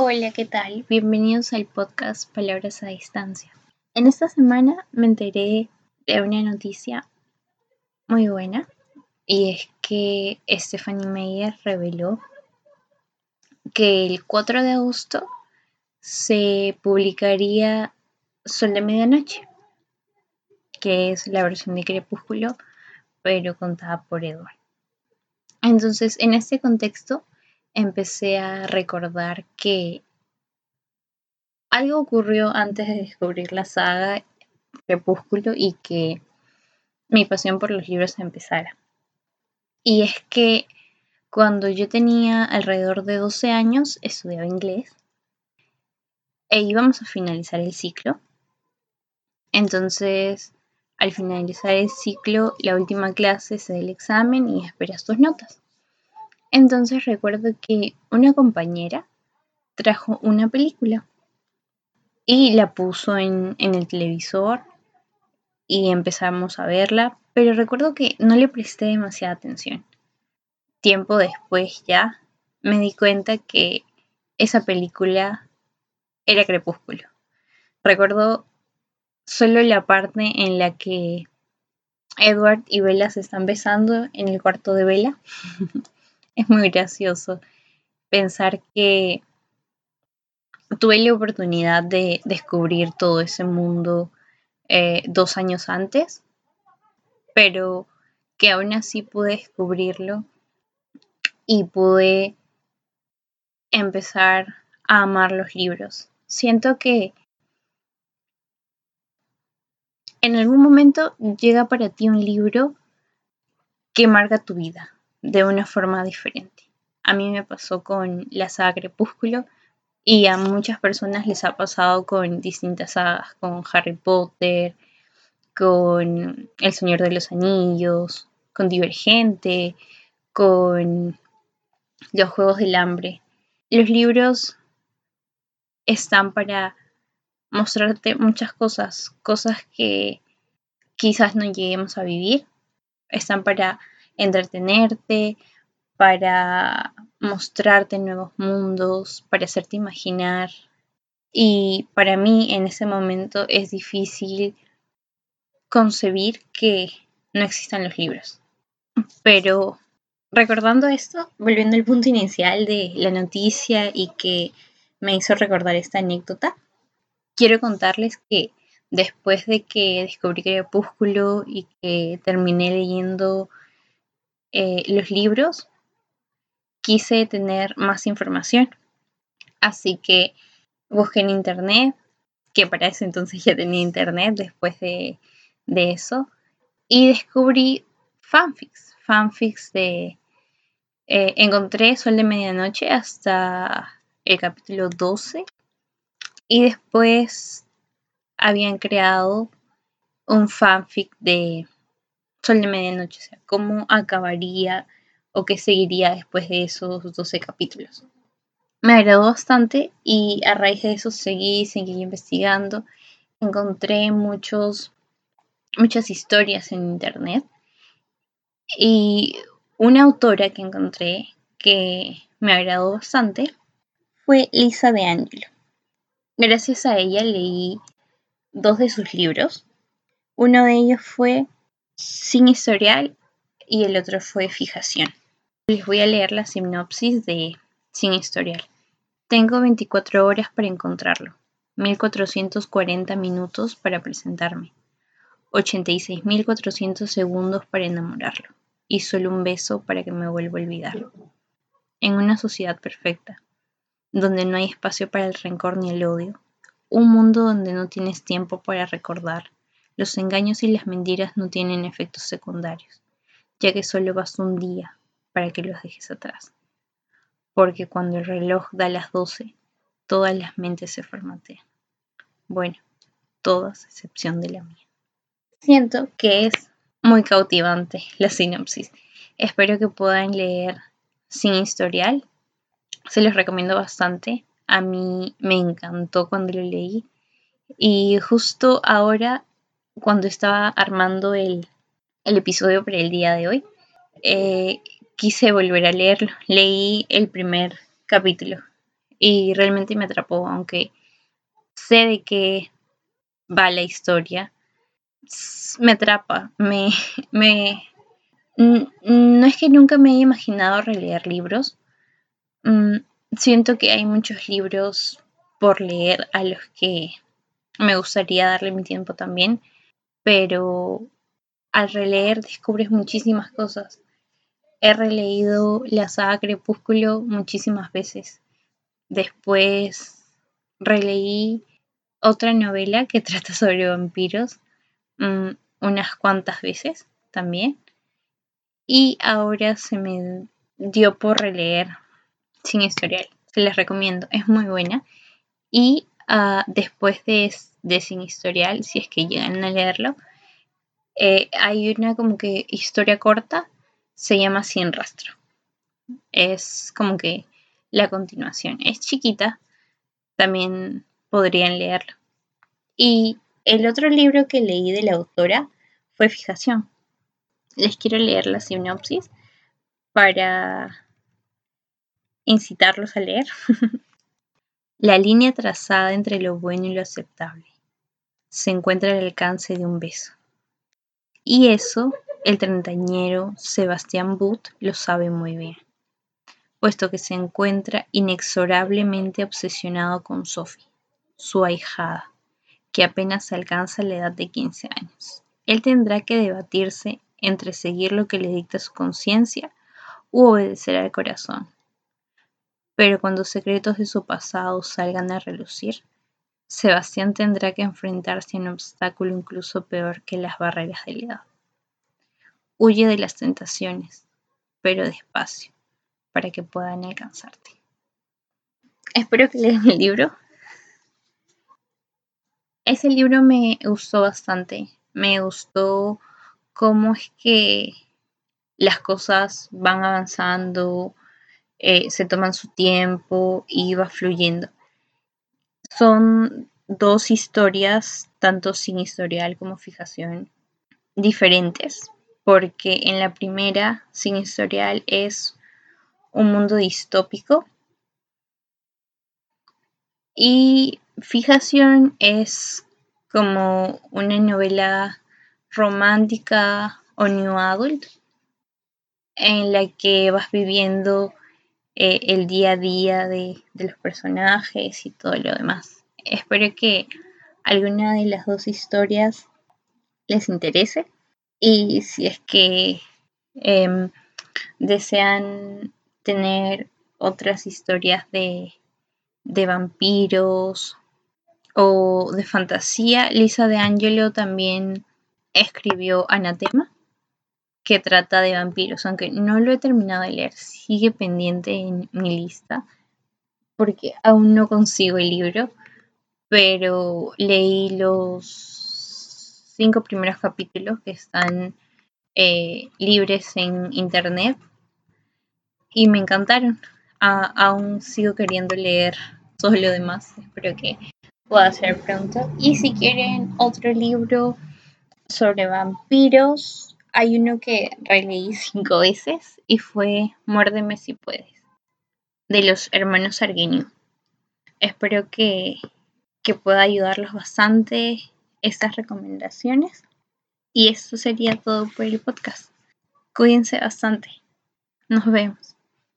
Hola, ¿qué tal? Bienvenidos al podcast Palabras a Distancia. En esta semana me enteré de una noticia muy buena y es que Stephanie Meyer reveló que el 4 de agosto se publicaría Sol de Medianoche, que es la versión de Crepúsculo, pero contada por Edward. Entonces, en este contexto, empecé a recordar que algo ocurrió antes de descubrir la saga Crepúsculo y que mi pasión por los libros empezara. Y es que cuando yo tenía alrededor de 12 años estudiaba inglés e íbamos a finalizar el ciclo. Entonces, al finalizar el ciclo, la última clase se da el examen y esperas tus notas. Entonces recuerdo que una compañera trajo una película y la puso en, el televisor y empezamos a verla, pero recuerdo que no le presté demasiada atención. Tiempo después ya me di cuenta que esa película era Crepúsculo. Recuerdo solo la parte en la que Edward y Bella se están besando en el cuarto de Bella. es muy gracioso pensar que tuve la oportunidad de descubrir todo ese mundo eh, dos años antes, pero que aún así pude descubrirlo y pude empezar a amar los libros. Siento que en algún momento llega para ti un libro que marca tu vida de una forma diferente. A mí me pasó con la saga Crepúsculo y a muchas personas les ha pasado con distintas sagas, con Harry Potter, con El Señor de los Anillos, con Divergente, con Los Juegos del Hambre. Los libros están para mostrarte muchas cosas, cosas que quizás no lleguemos a vivir. Están para entretenerte, para mostrarte nuevos mundos, para hacerte imaginar. Y para mí en ese momento es difícil concebir que no existan los libros. Pero recordando esto, volviendo al punto inicial de la noticia y que me hizo recordar esta anécdota, quiero contarles que después de que descubrí Crepúsculo y que terminé leyendo eh, los libros, quise tener más información. Así que busqué en internet, que para ese entonces ya tenía internet después de, eso, y descubrí fanfics, fanfics de... Eh, encontré Sol de Medianoche hasta el capítulo 12 y después habían creado un fanfic de Sol de Medianoche, o sea, cómo acabaría o qué seguiría después de esos 12 capítulos. Me agradó bastante y a raíz de eso seguí, seguí investigando, encontré muchos, muchas historias en internet y una autora que encontré que me agradó bastante fue Lisa de Angelo. Gracias a ella leí dos de sus libros. Uno de ellos fue sin historial y el otro fue fijación. Les voy a leer la sinopsis de Sin historial. Tengo 24 horas para encontrarlo, 1440 minutos para presentarme, 86.400 segundos para enamorarlo y solo un beso para que me vuelva a olvidarlo. En una sociedad perfecta, donde no hay espacio para el rencor ni el odio, un mundo donde no tienes tiempo para recordar, los engaños y las mentiras no tienen efectos secundarios, ya que solo basta un día para que los dejes atrás. Porque cuando el reloj da las 12, todas las mentes se formatean. Bueno, todas excepción de la mía. Siento que es muy cautivante la sinopsis. Espero que puedan leer sin historial. Se los recomiendo bastante. A mí me encantó cuando lo leí. Y justo ahora cuando estaba armando el, episodio para el día de hoy, eh, quise volver a leerlo. Leí el primer capítulo y realmente me atrapó, aunque sé de qué va la historia, me atrapa, me, me, no es que nunca me haya imaginado releer libros, mm, siento que hay muchos libros por leer a los que me gustaría darle mi tiempo también, pero al releer descubres muchísimas cosas. He releído la saga Crepúsculo muchísimas veces. Después releí otra novela que trata sobre vampiros mm, unas cuantas veces también. Y ahora se me dio por releer Sin Historial. Se les recomiendo, es muy buena. Y ah, después de, de, Sin Historial, si es que llegan a leerlo, eh, hay una como que historia corta, se llama Sin Rastro. Es como que la continuación. Es chiquita, también podrían leerlo. Y el otro libro que leí de la autora fue Fijación. Les quiero leer la sinopsis para incitarlos a leer. la línea trazada entre lo bueno y lo aceptable se encuentra al alcance de un beso. Y eso el treintañero Sebastián Butt lo sabe muy bien puesto que se encuentra inexorablemente obsesionado con Sophie, su ahijada, que apenas alcanza la edad de 15 años. Él tendrá que debatirse entre seguir lo que le dicta su conciencia u obedecer al corazón. Pero cuando secretos de su pasado salgan a relucir, Sebastián tendrá que enfrentarse a un obstáculo incluso peor que las barreras de la edad. Huye de las tentaciones, pero despacio para que puedan alcanzarte. Espero que lean el libro. Ese libro me gustó bastante. Me gustó cómo es que las cosas van avanzando, eh, se toman su tiempo y va fluyendo. Son dos historias, tanto sin historial como fijación, diferentes, porque en la primera, sin historial, es un mundo distópico. Y Fijación es como una novela romántica o new adult en la que vas viviendo eh, el día a día de, de, los personajes y todo lo demás. Espero que alguna de las dos historias les interese y si es que eh, desean tener otras historias de, de vampiros o de fantasía. Lisa de Angelo también escribió Anatema, que trata de vampiros, aunque no lo he terminado de leer, sigue pendiente en mi lista, porque aún no consigo el libro, pero leí los cinco primeros capítulos que están eh, libres en internet y me encantaron. aún sigo queriendo leer todo lo demás. Espero que pueda ser pronto. Y si quieren otro libro sobre vampiros, hay uno que releí cinco veces y fue Muérdeme si puedes, de los hermanos Arguinio. Espero que, que pueda ayudarlos bastante estas recomendaciones. Y eso sería todo por el podcast. Cuídense bastante. Nos vemos.